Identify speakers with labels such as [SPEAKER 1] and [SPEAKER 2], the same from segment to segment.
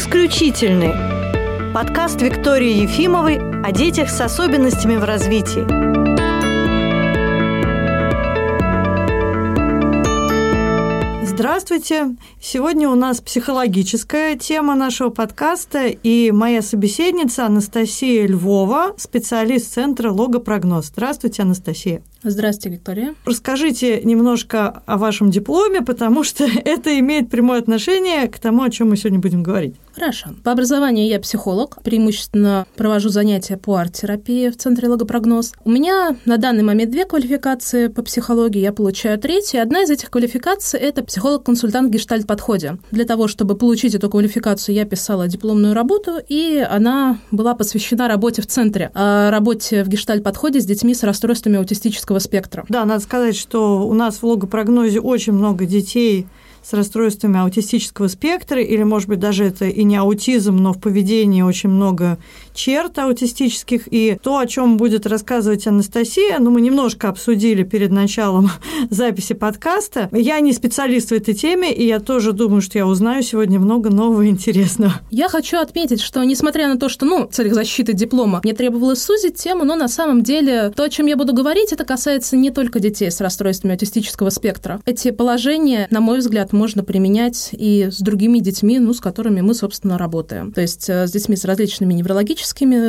[SPEAKER 1] исключительны. Подкаст Виктории Ефимовой о детях с особенностями в развитии.
[SPEAKER 2] Здравствуйте! Сегодня у нас психологическая тема нашего подкаста, и моя собеседница Анастасия Львова, специалист Центра «Логопрогноз». Здравствуйте, Анастасия.
[SPEAKER 3] Здравствуйте, Виктория.
[SPEAKER 2] Расскажите немножко о вашем дипломе, потому что это имеет прямое отношение к тому, о чем мы сегодня будем говорить.
[SPEAKER 3] Хорошо. По образованию я психолог, преимущественно провожу занятия по арт-терапии в Центре логопрогноз. У меня на данный момент две квалификации по психологии, я получаю третью. Одна из этих квалификаций – это психолог-консультант в гештальт-подходе. Для того, чтобы получить эту квалификацию, я писала дипломную работу, и она была посвящена работе в центре, работе в гештальт-подходе с детьми с расстройствами аутистического аутического спектра.
[SPEAKER 2] Да, надо сказать, что у нас в логопрогнозе очень много детей с расстройствами аутистического спектра, или, может быть, даже это и не аутизм, но в поведении очень много черт аутистических. И то, о чем будет рассказывать Анастасия, ну, мы немножко обсудили перед началом записи подкаста. Я не специалист в этой теме, и я тоже думаю, что я узнаю сегодня много нового и интересного.
[SPEAKER 3] Я хочу отметить, что несмотря на то, что, ну, в целях защиты диплома мне требовалось сузить тему, но на самом деле то, о чем я буду говорить, это касается не только детей с расстройствами аутистического спектра. Эти положения, на мой взгляд, можно применять и с другими детьми, ну, с которыми мы, собственно, работаем. То есть э, с детьми с различными неврологическими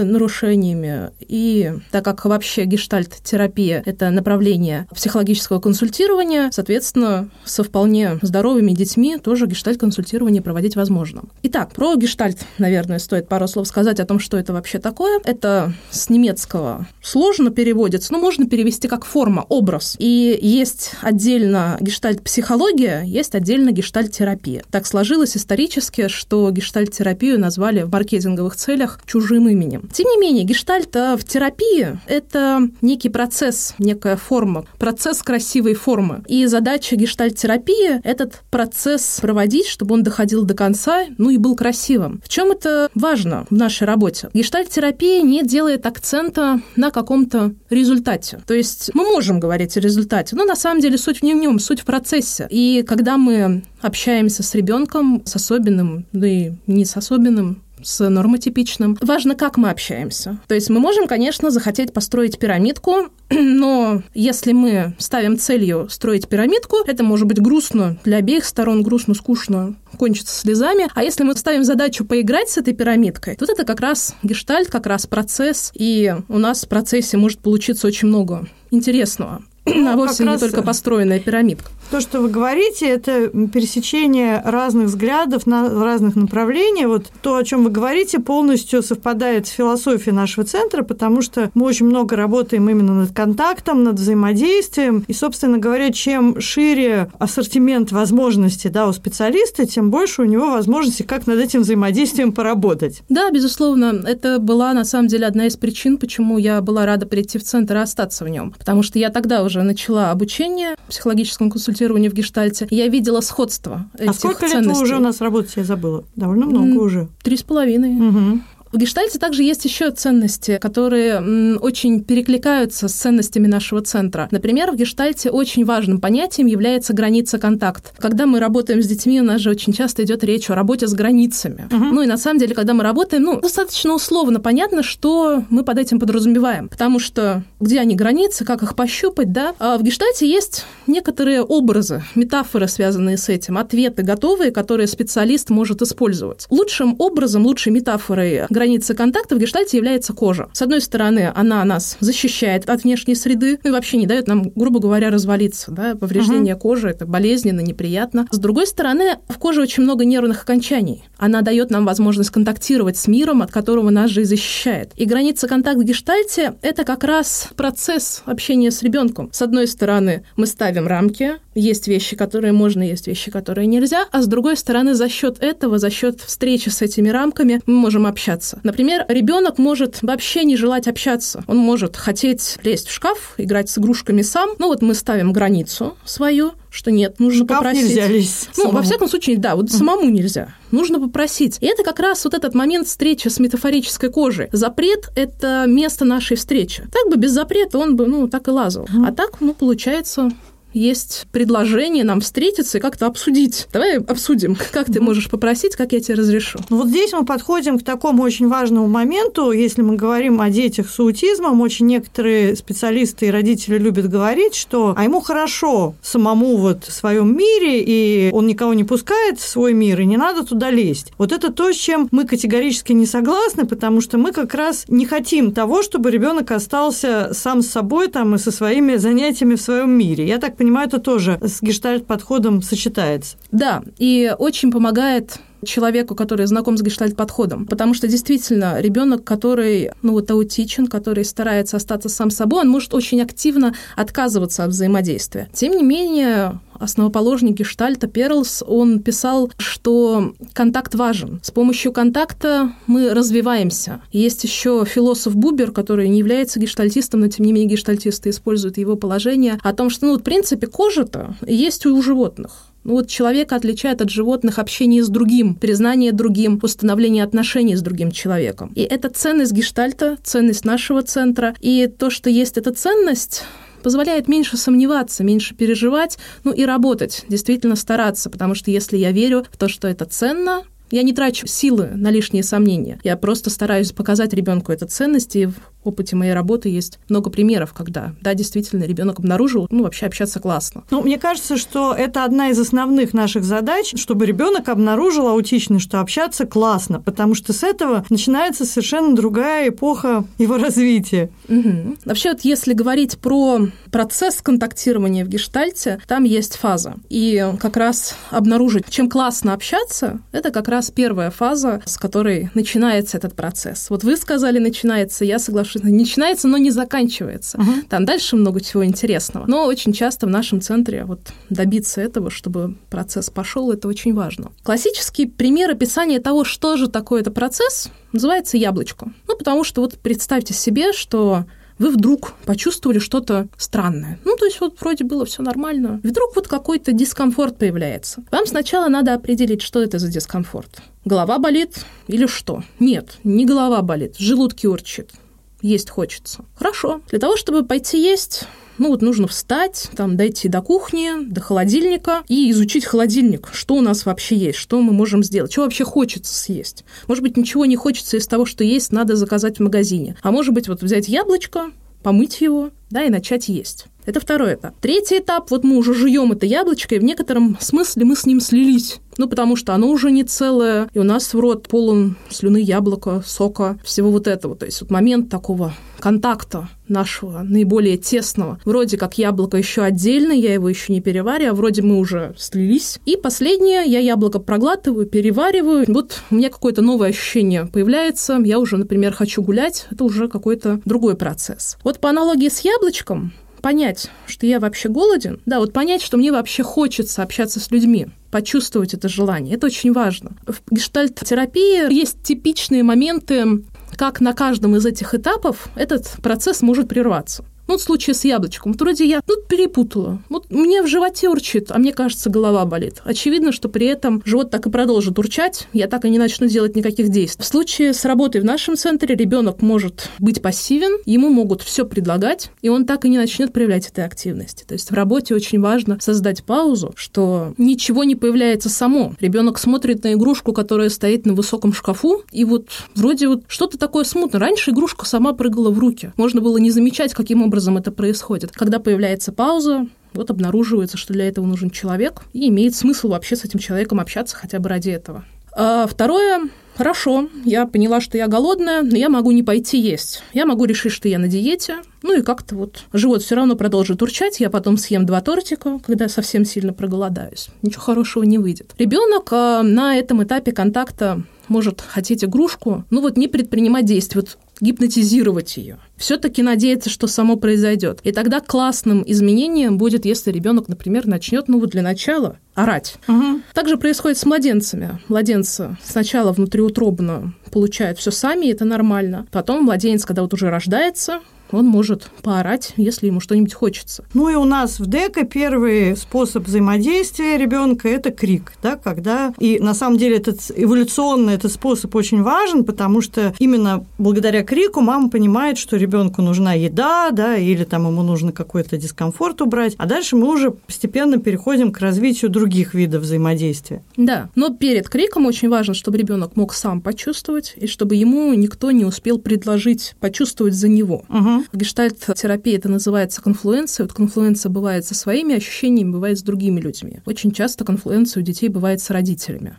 [SPEAKER 3] нарушениями. И так как вообще гештальт-терапия – это направление психологического консультирования, соответственно, со вполне здоровыми детьми тоже гештальт-консультирование проводить возможно. Итак, про гештальт, наверное, стоит пару слов сказать о том, что это вообще такое. Это с немецкого сложно переводится, но можно перевести как форма, образ. И есть отдельно гештальт-психология, есть отдельно гештальт-терапия. Так сложилось исторически, что гештальт-терапию назвали в маркетинговых целях чужим именем. Тем не менее, гештальт в терапии – это некий процесс, некая форма, процесс красивой формы. И задача гештальт-терапии – этот процесс проводить, чтобы он доходил до конца, ну и был красивым. В чем это важно в нашей работе? Гештальт-терапия не делает акцента на каком-то результате. То есть мы можем говорить о результате, но на самом деле суть не в нем, суть в процессе. И когда мы общаемся с ребенком, с особенным, да и не с особенным, с нормотипичным. Важно, как мы общаемся. То есть мы можем, конечно, захотеть построить пирамидку, но если мы ставим целью строить пирамидку, это может быть грустно для обеих сторон, грустно, скучно, кончится слезами. А если мы ставим задачу поиграть с этой пирамидкой, то это как раз гештальт, как раз процесс, и у нас в процессе может получиться очень много интересного ну, а вовсе не только построенная пирамидка.
[SPEAKER 2] То, что вы говорите, это пересечение разных взглядов на разных направлениях. Вот то, о чем вы говорите, полностью совпадает с философией нашего центра, потому что мы очень много работаем именно над контактом, над взаимодействием. И, собственно говоря, чем шире ассортимент возможностей да, у специалиста, тем больше у него возможностей, как над этим взаимодействием поработать.
[SPEAKER 3] Да, безусловно. Это была, на самом деле, одна из причин, почему я была рада прийти в центр и остаться в нем. Потому что я тогда уже начала обучение психологическому консультированию в гештальте. Я видела сходство
[SPEAKER 2] а этих А сколько ценностей. лет вы уже у нас работаете, я забыла? Довольно много уже.
[SPEAKER 3] Три с половиной. Угу. В гештальте также есть еще ценности, которые очень перекликаются с ценностями нашего центра. Например, в гештальте очень важным понятием является граница контакт. Когда мы работаем с детьми, у нас же очень часто идет речь о работе с границами. Угу. Ну и на самом деле, когда мы работаем, ну, достаточно условно понятно, что мы под этим подразумеваем. Потому что где они границы, как их пощупать, да? А в гештальте есть некоторые образы, метафоры, связанные с этим, ответы готовые, которые специалист может использовать. Лучшим образом, лучшей метафорой границы контакта в гештальте является кожа. С одной стороны, она нас защищает от внешней среды, ну и вообще не дает нам, грубо говоря, развалиться. Да? Повреждение угу. кожи – это болезненно, неприятно. С другой стороны, в коже очень много нервных окончаний. Она дает нам возможность контактировать с миром, от которого нас же и защищает. И граница контакта в гештальте – это как раз процесс общения с ребенком. С одной стороны, мы ставим рамки, есть вещи, которые можно, есть вещи, которые нельзя, а с другой стороны, за счет этого, за счет встречи с этими рамками мы можем общаться. Например, ребенок может вообще не желать общаться. Он может хотеть лезть в шкаф, играть с игрушками сам. Ну вот мы ставим границу свою, что нет, нужно
[SPEAKER 2] шкаф
[SPEAKER 3] попросить.
[SPEAKER 2] нельзя лезть
[SPEAKER 3] Ну, самому. во всяком случае, да, вот самому нельзя. Нужно попросить. И это как раз вот этот момент встречи с метафорической кожей. Запрет – это место нашей встречи. Так бы без запрета он бы, ну, так и лазал. А так, ну, получается, есть предложение нам встретиться и как-то обсудить. Давай обсудим, как ты можешь попросить, как я тебе разрешу.
[SPEAKER 2] Ну, вот здесь мы подходим к такому очень важному моменту, если мы говорим о детях с аутизмом, очень некоторые специалисты и родители любят говорить, что а ему хорошо самому вот в своем мире, и он никого не пускает в свой мир, и не надо туда лезть. Вот это то, с чем мы категорически не согласны, потому что мы как раз не хотим того, чтобы ребенок остался сам с собой там и со своими занятиями в своем мире. Я так понимаю, это тоже с гештальт-подходом сочетается.
[SPEAKER 3] Да, и очень помогает человеку, который знаком с гештальт-подходом. Потому что действительно ребенок, который, ну вот аутичен, который старается остаться сам собой, он может очень активно отказываться от взаимодействия. Тем не менее, основоположник гештальта Перлс, он писал, что контакт важен. С помощью контакта мы развиваемся. Есть еще философ Бубер, который не является гештальтистом, но тем не менее гештальтисты используют его положение о том, что, ну, в принципе, кожа-то есть у животных. Ну вот человека отличает от животных общение с другим, признание другим, установление отношений с другим человеком. И это ценность гештальта, ценность нашего центра. И то, что есть эта ценность, позволяет меньше сомневаться, меньше переживать, ну и работать, действительно стараться, потому что если я верю в то, что это ценно, я не трачу силы на лишние сомнения. Я просто стараюсь показать ребенку эту ценность и опыте моей работы есть много примеров, когда, да, действительно, ребенок обнаружил, ну, вообще общаться классно.
[SPEAKER 2] Ну, мне кажется, что это одна из основных наших задач, чтобы ребенок обнаружил аутичность, что общаться классно, потому что с этого начинается совершенно другая эпоха его развития.
[SPEAKER 3] Угу. Вообще, вот если говорить про процесс контактирования в гештальте, там есть фаза. И как раз обнаружить, чем классно общаться, это как раз первая фаза, с которой начинается этот процесс. Вот вы сказали, начинается, я соглашусь что начинается, но не заканчивается. Угу. Там дальше много чего интересного. Но очень часто в нашем центре вот добиться этого, чтобы процесс пошел, это очень важно. Классический пример описания того, что же такое это процесс, называется яблочко. Ну, потому что вот представьте себе, что вы вдруг почувствовали что-то странное. Ну, то есть вот вроде было все нормально. Вдруг вот какой-то дискомфорт появляется. Вам сначала надо определить, что это за дискомфорт. Голова болит или что? Нет, не голова болит, в желудке урчит есть хочется. Хорошо. Для того, чтобы пойти есть, ну вот нужно встать, там дойти до кухни, до холодильника и изучить холодильник, что у нас вообще есть, что мы можем сделать, что вообще хочется съесть. Может быть, ничего не хочется из того, что есть, надо заказать в магазине. А может быть, вот взять яблочко, помыть его, да, и начать есть. Это второй этап. Третий этап, вот мы уже жуем это яблочко, и в некотором смысле мы с ним слились. Ну, потому что оно уже не целое, и у нас в рот полон слюны яблока, сока, всего вот этого. То есть вот момент такого контакта нашего наиболее тесного. Вроде как яблоко еще отдельно, я его еще не перевариваю, а вроде мы уже слились. И последнее, я яблоко проглатываю, перевариваю. Вот у меня какое-то новое ощущение появляется. Я уже, например, хочу гулять. Это уже какой-то другой процесс. Вот по аналогии с яблочком, понять, что я вообще голоден, да, вот понять, что мне вообще хочется общаться с людьми, почувствовать это желание. Это очень важно. В гештальт-терапии есть типичные моменты, как на каждом из этих этапов этот процесс может прерваться. Ну, вот в случае с яблочком. Вот вроде я ну, перепутала. Вот мне в животе урчит, а мне кажется, голова болит. Очевидно, что при этом живот так и продолжит урчать, я так и не начну делать никаких действий. В случае с работой в нашем центре ребенок может быть пассивен, ему могут все предлагать, и он так и не начнет проявлять этой активности. То есть в работе очень важно создать паузу, что ничего не появляется само. Ребенок смотрит на игрушку, которая стоит на высоком шкафу, и вот вроде вот что-то такое смутно. Раньше игрушка сама прыгала в руки. Можно было не замечать, каким образом образом это происходит. Когда появляется пауза, вот обнаруживается, что для этого нужен человек, и имеет смысл вообще с этим человеком общаться хотя бы ради этого. А второе, хорошо, я поняла, что я голодная, но я могу не пойти есть. Я могу решить, что я на диете, ну и как-то вот живот все равно продолжит урчать, я потом съем два тортика, когда совсем сильно проголодаюсь. Ничего хорошего не выйдет. Ребенок а, на этом этапе контакта может хотеть игрушку, ну вот не предпринимать действий. Вот гипнотизировать ее. Все-таки надеяться, что само произойдет. И тогда классным изменением будет, если ребенок, например, начнет, ну вот для начала, орать. Угу. Также происходит с младенцами. Младенцы сначала внутриутробно получают все сами, и это нормально. Потом младенец, когда вот уже рождается, он может поорать, если ему что-нибудь хочется.
[SPEAKER 2] Ну и у нас в ДЭКа первый способ взаимодействия ребенка это крик, да, когда и на самом деле этот эволюционный этот способ очень важен, потому что именно благодаря крику мама понимает, что ребенку нужна еда, да, или там ему нужно какой-то дискомфорт убрать, а дальше мы уже постепенно переходим к развитию других видов взаимодействия.
[SPEAKER 3] Да, но перед криком очень важно, чтобы ребенок мог сам почувствовать и чтобы ему никто не успел предложить почувствовать за него.
[SPEAKER 2] Угу.
[SPEAKER 3] В гештальт-терапии это называется конфлуенция. Вот конфлуенция бывает со своими ощущениями, бывает с другими людьми. Очень часто конфлуенция у детей бывает с родителями.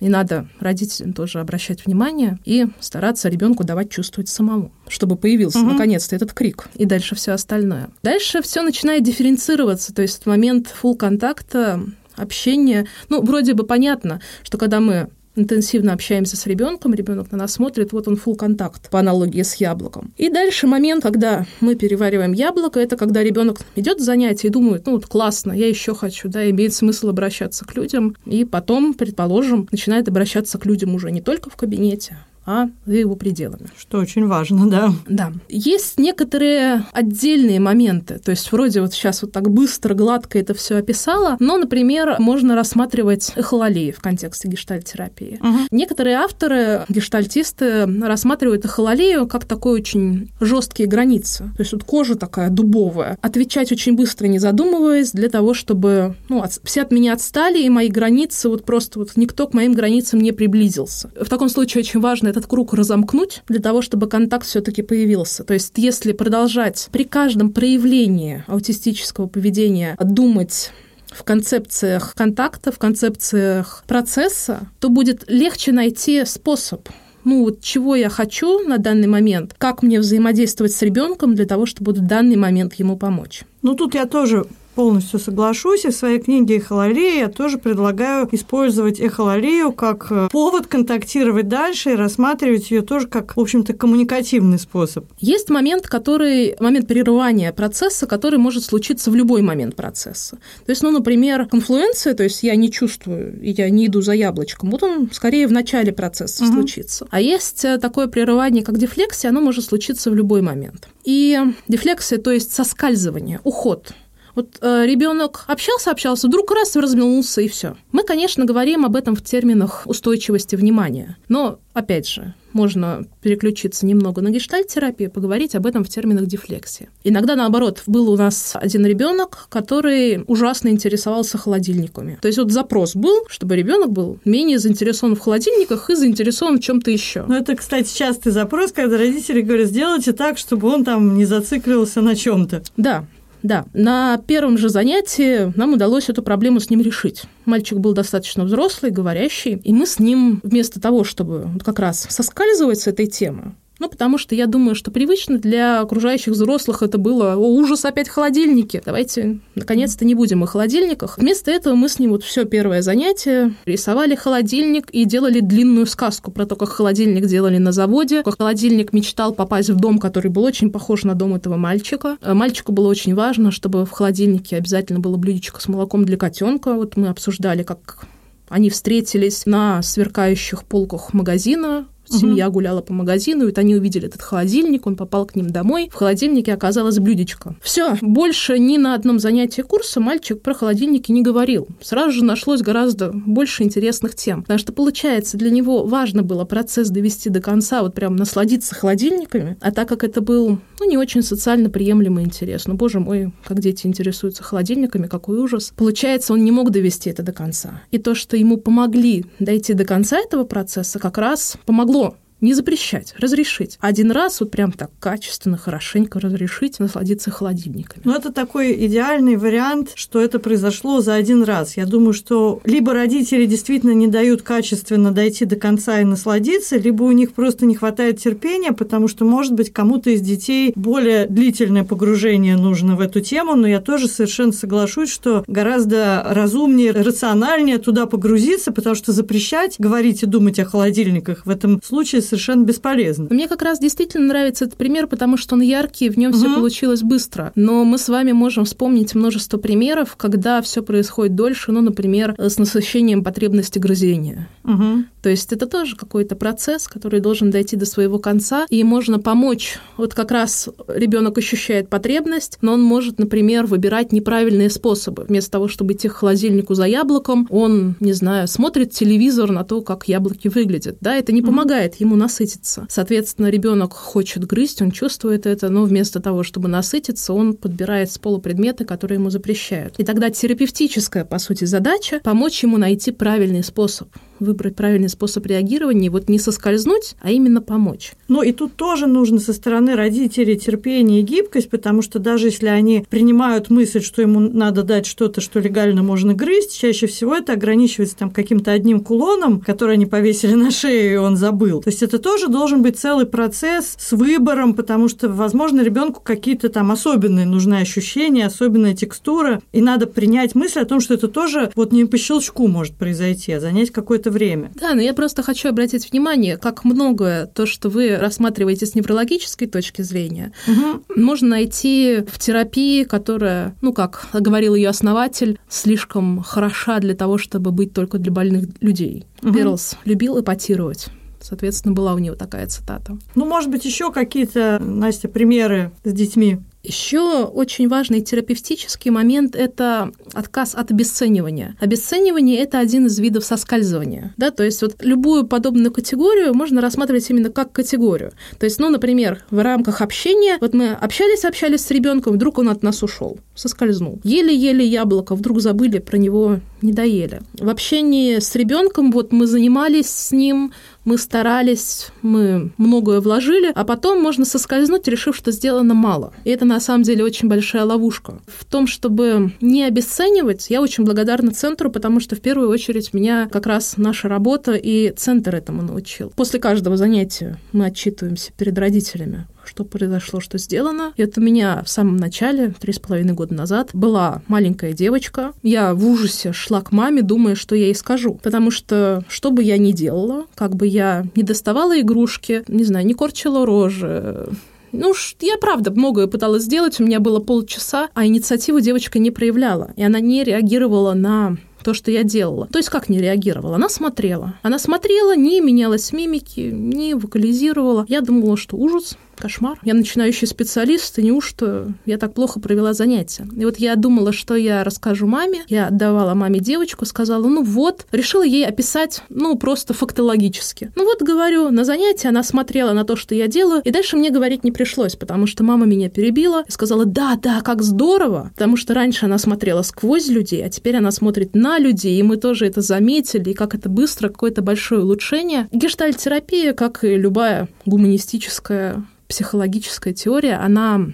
[SPEAKER 3] И надо родителям тоже обращать внимание и стараться ребенку давать чувствовать самому, чтобы появился угу. наконец-то этот крик и дальше все остальное. Дальше все начинает дифференцироваться, то есть момент фул контакта общения, ну, вроде бы понятно, что когда мы интенсивно общаемся с ребенком, ребенок на нас смотрит, вот он full контакт по аналогии с яблоком. И дальше момент, когда мы перевариваем яблоко, это когда ребенок идет в занятие и думает, ну вот классно, я еще хочу, да, имеет смысл обращаться к людям, и потом, предположим, начинает обращаться к людям уже не только в кабинете, а за его пределами.
[SPEAKER 2] Что очень важно, да.
[SPEAKER 3] Да. Есть некоторые отдельные моменты, то есть вроде вот сейчас вот так быстро, гладко это все описала, но, например, можно рассматривать эхололии в контексте гештальтерапии. Угу. Некоторые авторы, гештальтисты, рассматривают эхололию как такой очень жесткие границы. То есть вот кожа такая дубовая. Отвечать очень быстро, не задумываясь, для того, чтобы ну, от, все от меня отстали, и мои границы вот просто вот никто к моим границам не приблизился. В таком случае очень важно этот круг разомкнуть для того, чтобы контакт все-таки появился. То есть, если продолжать при каждом проявлении аутистического поведения думать в концепциях контакта, в концепциях процесса, то будет легче найти способ ну вот чего я хочу на данный момент, как мне взаимодействовать с ребенком для того, чтобы в данный момент ему помочь.
[SPEAKER 2] Ну тут я тоже полностью соглашусь. И в своей книге «Эхололия» я тоже предлагаю использовать эхололию как э, повод контактировать дальше и рассматривать ее тоже как, в общем-то, коммуникативный способ.
[SPEAKER 3] Есть момент, который, момент прерывания процесса, который может случиться в любой момент процесса. То есть, ну, например, конфлуенция, то есть я не чувствую, я не иду за яблочком, вот он скорее в начале процесса угу. случится. А есть э, такое прерывание, как дефлексия, оно может случиться в любой момент. И дефлексия, то есть соскальзывание, уход вот э, ребенок общался, общался, вдруг раз развернулся и все. Мы, конечно, говорим об этом в терминах устойчивости внимания. Но, опять же, можно переключиться немного на гештальт-терапию, поговорить об этом в терминах дефлексии. Иногда, наоборот, был у нас один ребенок, который ужасно интересовался холодильниками. То есть вот запрос был, чтобы ребенок был менее заинтересован в холодильниках и заинтересован в чем-то еще.
[SPEAKER 2] Ну, это, кстати, частый запрос, когда родители говорят, сделайте так, чтобы он там не зацикливался на чем-то.
[SPEAKER 3] Да, да, на первом же занятии нам удалось эту проблему с ним решить. Мальчик был достаточно взрослый, говорящий, и мы с ним вместо того, чтобы как раз соскальзывать с этой темы, ну, потому что я думаю, что привычно для окружающих взрослых это было «О, ужас, опять холодильники!» Давайте, наконец-то, не будем о холодильниках. Вместо этого мы с ним вот все первое занятие рисовали холодильник и делали длинную сказку про то, как холодильник делали на заводе, как холодильник мечтал попасть в дом, который был очень похож на дом этого мальчика. Э, мальчику было очень важно, чтобы в холодильнике обязательно было блюдечко с молоком для котенка. Вот мы обсуждали, как они встретились на сверкающих полках магазина, Семья гуляла по магазину, и вот они увидели этот холодильник, он попал к ним домой. В холодильнике оказалось блюдечко. Все, больше ни на одном занятии курса мальчик про холодильники не говорил. Сразу же нашлось гораздо больше интересных тем. Потому что, получается, для него важно было процесс довести до конца, вот прям насладиться холодильниками. А так как это был, ну, не очень социально приемлемый интерес, ну, боже мой, как дети интересуются холодильниками, какой ужас. Получается, он не мог довести это до конца. И то, что ему помогли дойти до конца этого процесса, как раз помогло не запрещать, разрешить. Один раз вот прям так качественно, хорошенько разрешить, насладиться холодильниками.
[SPEAKER 2] Ну, это такой идеальный вариант, что это произошло за один раз. Я думаю, что либо родители действительно не дают качественно дойти до конца и насладиться, либо у них просто не хватает терпения, потому что, может быть, кому-то из детей более длительное погружение нужно в эту тему, но я тоже совершенно соглашусь, что гораздо разумнее, рациональнее туда погрузиться, потому что запрещать говорить и думать о холодильниках в этом случае совершенно бесполезно.
[SPEAKER 3] Мне как раз действительно нравится этот пример, потому что он яркий, в нем угу. все получилось быстро. Но мы с вами можем вспомнить множество примеров, когда все происходит дольше, ну, например, с насыщением потребности грызения.
[SPEAKER 2] Угу.
[SPEAKER 3] То есть это тоже какой-то процесс, который должен дойти до своего конца, и можно помочь. Вот как раз ребенок ощущает потребность, но он может, например, выбирать неправильные способы. Вместо того, чтобы идти к холодильнику за яблоком, он, не знаю, смотрит телевизор на то, как яблоки выглядят. Да, это не помогает ему насытиться. Соответственно, ребенок хочет грызть, он чувствует это, но вместо того, чтобы насытиться, он подбирает с пола предметы, которые ему запрещают. И тогда терапевтическая, по сути, задача — помочь ему найти правильный способ выбрать правильный способ реагирования, вот не соскользнуть, а именно помочь.
[SPEAKER 2] Ну и тут тоже нужно со стороны родителей терпение и гибкость, потому что даже если они принимают мысль, что ему надо дать что-то, что легально можно грызть, чаще всего это ограничивается там каким-то одним кулоном, который они повесили на шею, и он забыл. То есть это тоже должен быть целый процесс с выбором, потому что, возможно, ребенку какие-то там особенные нужны ощущения, особенная текстура, и надо принять мысль о том, что это тоже вот не по щелчку может произойти, а занять какое-то время.
[SPEAKER 3] Да, но я просто хочу обратить внимание, как многое то, что вы рассматриваете с неврологической точки зрения, угу. можно найти в терапии, которая, ну, как говорил ее основатель, слишком хороша для того, чтобы быть только для больных людей. Угу. Перлс любил эпатировать. Соответственно, была у него такая цитата.
[SPEAKER 2] Ну, может быть, еще какие-то, Настя, примеры с детьми
[SPEAKER 3] еще очень важный терапевтический момент – это отказ от обесценивания. Обесценивание – это один из видов соскальзывания. Да? То есть вот любую подобную категорию можно рассматривать именно как категорию. То есть, ну, например, в рамках общения, вот мы общались-общались с ребенком, вдруг он от нас ушел, соскользнул. Еле-еле яблоко, вдруг забыли про него, не доели. В общении с ребенком вот мы занимались с ним, мы старались, мы многое вложили, а потом можно соскользнуть, решив, что сделано мало. И это на самом деле очень большая ловушка. В том, чтобы не обесценивать, я очень благодарна центру, потому что в первую очередь меня как раз наша работа и центр этому научил. После каждого занятия мы отчитываемся перед родителями что произошло, что сделано. И вот у меня в самом начале, три с половиной года назад, была маленькая девочка. Я в ужасе шла к маме, думая, что я ей скажу. Потому что, что бы я ни делала, как бы я не доставала игрушки, не знаю, не корчила рожи, ну, я правда многое пыталась сделать, у меня было полчаса, а инициативу девочка не проявляла, и она не реагировала на то, что я делала. То есть как не реагировала? Она смотрела. Она смотрела, не менялась мимики, не вокализировала. Я думала, что ужас, кошмар. Я начинающий специалист, и неужто я так плохо провела занятия? И вот я думала, что я расскажу маме. Я отдавала маме девочку, сказала, ну вот, решила ей описать, ну, просто фактологически. Ну вот, говорю, на занятии она смотрела на то, что я делаю, и дальше мне говорить не пришлось, потому что мама меня перебила и сказала, да, да, как здорово, потому что раньше она смотрела сквозь людей, а теперь она смотрит на людей, и мы тоже это заметили, и как это быстро, какое-то большое улучшение. Гештальт-терапия, как и любая гуманистическая психологическая теория, она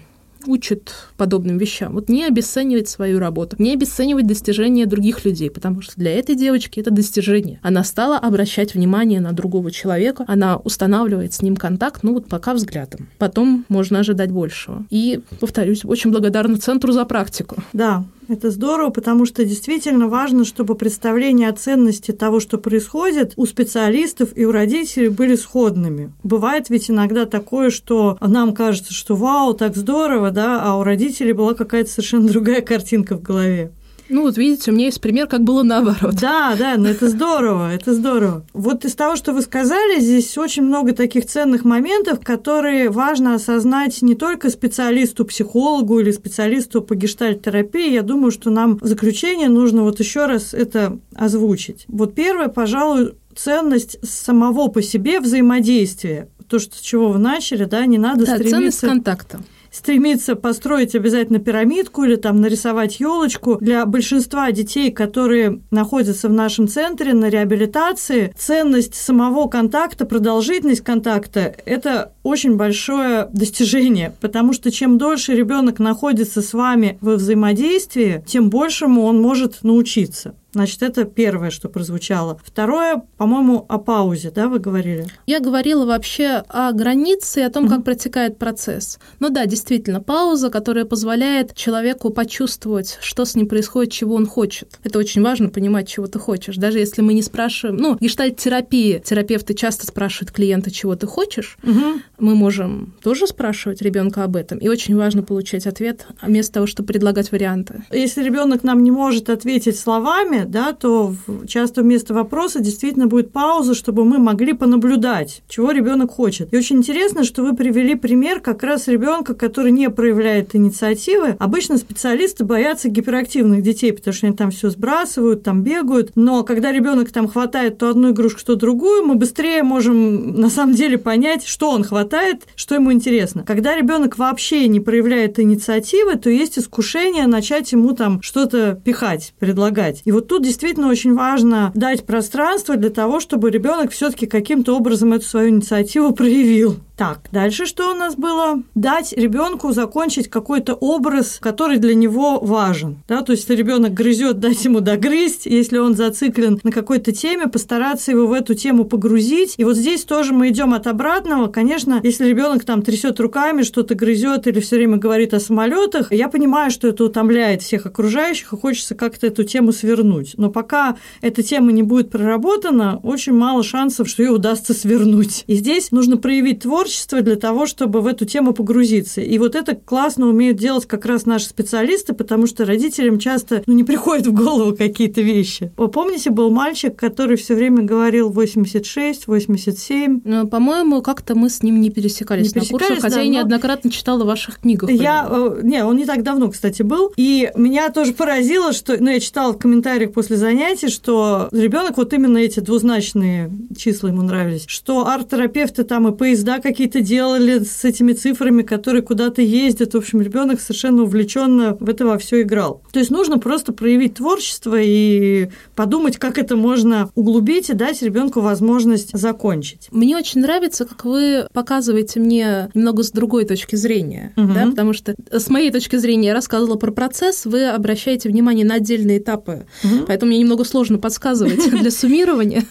[SPEAKER 3] учит подобным вещам. Вот не обесценивать свою работу, не обесценивать достижения других людей, потому что для этой девочки это достижение. Она стала обращать внимание на другого человека, она устанавливает с ним контакт, ну вот пока взглядом. Потом можно ожидать большего. И, повторюсь, очень благодарна центру за практику.
[SPEAKER 2] Да, это здорово, потому что действительно важно, чтобы представления о ценности того, что происходит, у специалистов и у родителей были сходными. Бывает ведь иногда такое, что нам кажется, что вау, так здорово, да, а у родителей была какая-то совершенно другая картинка в голове.
[SPEAKER 3] Ну, вот видите, у меня есть пример, как было наоборот.
[SPEAKER 2] Да, да, но это здорово, это здорово. Вот из того, что вы сказали, здесь очень много таких ценных моментов, которые важно осознать не только специалисту, психологу или специалисту по гештальт-терапии. Я думаю, что нам в заключение нужно вот еще раз это озвучить. Вот первое, пожалуй, ценность самого по себе взаимодействия. То, что, с чего вы начали, да, не надо
[SPEAKER 3] да,
[SPEAKER 2] стремиться...
[SPEAKER 3] ценность контакта
[SPEAKER 2] стремиться построить обязательно пирамидку или там нарисовать елочку. Для большинства детей, которые находятся в нашем центре на реабилитации, ценность самого контакта, продолжительность контакта – это очень большое достижение, потому что чем дольше ребенок находится с вами во взаимодействии, тем большему он может научиться. Значит, это первое, что прозвучало. Второе, по-моему, о паузе, да, вы говорили?
[SPEAKER 3] Я говорила вообще о границе и о том, mm-hmm. как протекает процесс. Ну да, действительно, пауза, которая позволяет человеку почувствовать, что с ним происходит, чего он хочет. Это очень важно понимать, чего ты хочешь. Даже если мы не спрашиваем, ну, гештальт-терапии, терапевты часто спрашивают клиента, чего ты хочешь, mm-hmm. мы можем тоже спрашивать ребенка об этом. И очень важно получать ответ, вместо того, чтобы предлагать варианты.
[SPEAKER 2] Если ребенок нам не может ответить словами, теме, да, то часто вместо вопроса действительно будет пауза, чтобы мы могли понаблюдать, чего ребенок хочет. И очень интересно, что вы привели пример как раз ребенка, который не проявляет инициативы. Обычно специалисты боятся гиперактивных детей, потому что они там все сбрасывают, там бегают. Но когда ребенок там хватает то одну игрушку, что другую, мы быстрее можем на самом деле понять, что он хватает, что ему интересно. Когда ребенок вообще не проявляет инициативы, то есть искушение начать ему там что-то пихать, предлагать. И вот тут действительно очень важно дать пространство для того, чтобы ребенок все-таки каким-то образом эту свою инициативу проявил. Так, дальше что у нас было? Дать ребенку закончить какой-то образ, который для него важен. Да? То есть, ребенок грызет, дать ему догрызть. Если он зациклен на какой-то теме, постараться его в эту тему погрузить. И вот здесь тоже мы идем от обратного. Конечно, если ребенок там трясет руками, что-то грызет или все время говорит о самолетах, я понимаю, что это утомляет всех окружающих, и хочется как-то эту тему свернуть. Но пока эта тема не будет проработана, очень мало шансов, что ее удастся свернуть. И здесь нужно проявить творчество, для того, чтобы в эту тему погрузиться. И вот это классно умеют делать как раз наши специалисты, потому что родителям часто ну, не приходят в голову какие-то вещи. Вы помните, был мальчик, который все время говорил 86, 87?
[SPEAKER 3] Ну, по-моему, как-то мы с ним не пересекались, не пересекались на курсах, хотя да, я но... неоднократно читала в ваших книгах.
[SPEAKER 2] Я, э, не, он не так давно, кстати, был. И меня тоже поразило, что, ну, я читала в комментариях после занятий, что ребенок вот именно эти двузначные числа ему нравились, что арт-терапевты там и поезда какие какие-то делали с этими цифрами, которые куда-то ездят. В общем, ребенок совершенно увлеченно в это во все играл. То есть нужно просто проявить творчество и подумать, как это можно углубить и дать ребенку возможность закончить.
[SPEAKER 3] Мне очень нравится, как вы показываете мне немного с другой точки зрения, угу. да, потому что с моей точки зрения я рассказывала про процесс, вы обращаете внимание на отдельные этапы, угу. Поэтому мне немного сложно подсказывать для суммирования.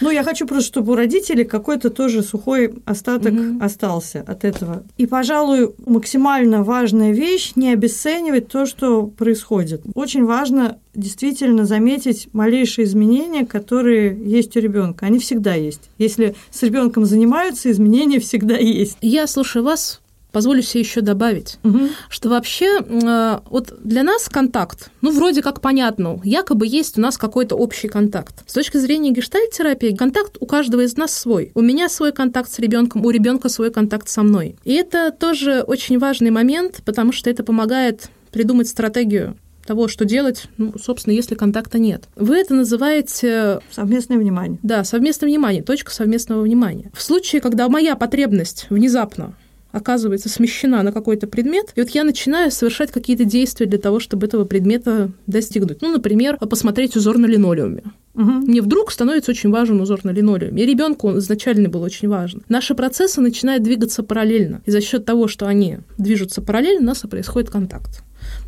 [SPEAKER 2] Ну, я хочу просто, чтобы у родителей какой-то тоже сухой остаток угу. остался от этого. И, пожалуй, максимально важная вещь – не обесценивать то, что происходит. Очень важно действительно заметить малейшие изменения, которые есть у ребенка. Они всегда есть. Если с ребенком занимаются, изменения всегда есть.
[SPEAKER 3] Я слушаю вас позволю себе еще добавить, угу. что вообще э, вот для нас контакт, ну, вроде как понятно, якобы есть у нас какой-то общий контакт. С точки зрения гештальт-терапии, контакт у каждого из нас свой. У меня свой контакт с ребенком, у ребенка свой контакт со мной. И это тоже очень важный момент, потому что это помогает придумать стратегию того, что делать, ну, собственно, если контакта нет. Вы это называете...
[SPEAKER 2] Совместное внимание.
[SPEAKER 3] Да, совместное внимание, точка совместного внимания. В случае, когда моя потребность внезапно оказывается смещена на какой-то предмет, и вот я начинаю совершать какие-то действия для того, чтобы этого предмета достигнуть. Ну, например, посмотреть узор на линолеуме. Угу. Мне вдруг становится очень важен узор на линолеуме. И ребенку он изначально был очень важен. Наши процессы начинают двигаться параллельно. И за счет того, что они движутся параллельно, у нас и происходит контакт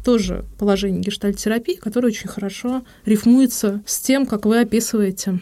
[SPEAKER 3] тоже положение гештальтерапии, которое очень хорошо рифмуется с тем, как вы описываете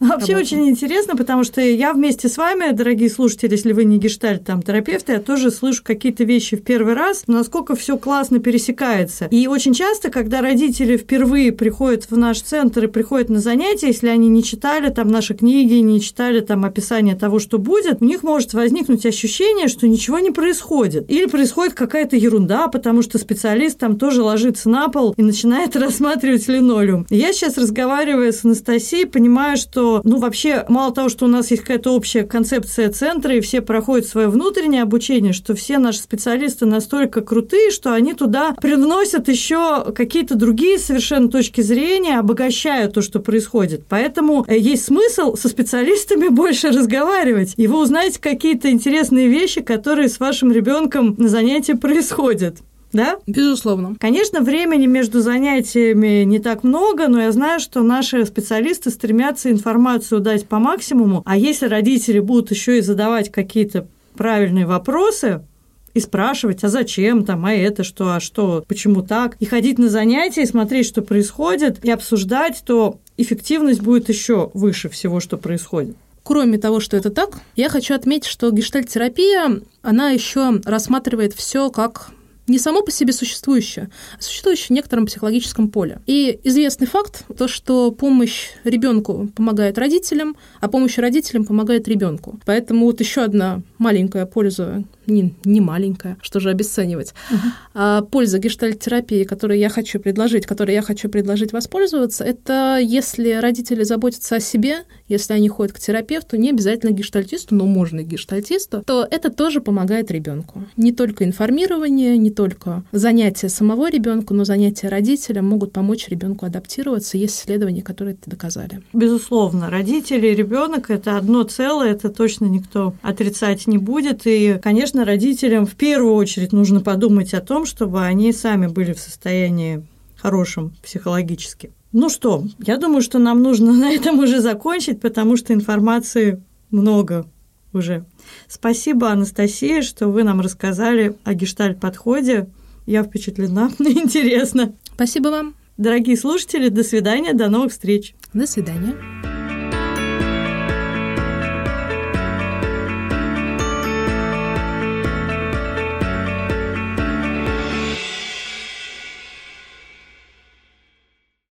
[SPEAKER 2] Вообще работу. очень интересно, потому что я вместе с вами, дорогие слушатели, если вы не гештальт там терапевты, я тоже слышу какие-то вещи в первый раз, насколько все классно пересекается. И очень часто, когда родители впервые приходят в наш центр и приходят на занятия, если они не читали там наши книги, не читали там описание того, что будет, у них может возникнуть ощущение, что ничего не происходит. Или происходит какая-то ерунда, потому что специалист там тоже ложится на пол и начинает рассматривать линолеум. Я сейчас, разговаривая с Анастасией, понимаю, что, ну, вообще, мало того, что у нас есть какая-то общая концепция центра, и все проходят свое внутреннее обучение, что все наши специалисты настолько крутые, что они туда привносят еще какие-то другие совершенно точки зрения, обогащают то, что происходит. Поэтому э, есть смысл со специалистами больше разговаривать, и вы узнаете какие-то интересные вещи, которые с вашим ребенком на занятии происходят да?
[SPEAKER 3] Безусловно.
[SPEAKER 2] Конечно, времени между занятиями не так много, но я знаю, что наши специалисты стремятся информацию дать по максимуму, а если родители будут еще и задавать какие-то правильные вопросы, и спрашивать, а зачем там, а это что, а что, почему так, и ходить на занятия, и смотреть, что происходит, и обсуждать, то эффективность будет еще выше всего, что происходит.
[SPEAKER 3] Кроме того, что это так, я хочу отметить, что гештальтерапия, она еще рассматривает все как не само по себе существующее, а существующее в некотором психологическом поле. И известный факт, то, что помощь ребенку помогает родителям, а помощь родителям помогает ребенку. Поэтому вот еще одна маленькая польза, не, не маленькая, что же обесценивать, uh-huh. а польза гештальт-терапии, которую я хочу предложить, которой я хочу предложить воспользоваться, это если родители заботятся о себе, если они ходят к терапевту, не обязательно гештальтисту, но можно и гештальтисту, то это тоже помогает ребенку. Не только информирование, не только занятия самого ребенка, но занятия родителя могут помочь ребенку адаптироваться. Есть исследования, которые это доказали.
[SPEAKER 2] Безусловно, родители и ребенок это одно целое, это точно никто отрицать не будет. И, конечно, родителям в первую очередь нужно подумать о том, чтобы они сами были в состоянии хорошем психологически. Ну что, я думаю, что нам нужно на этом уже закончить, потому что информации много уже. Спасибо, Анастасия, что вы нам рассказали о гештальт-подходе. Я впечатлена, интересно.
[SPEAKER 3] Спасибо вам.
[SPEAKER 2] Дорогие слушатели, до свидания, до новых встреч.
[SPEAKER 3] До свидания.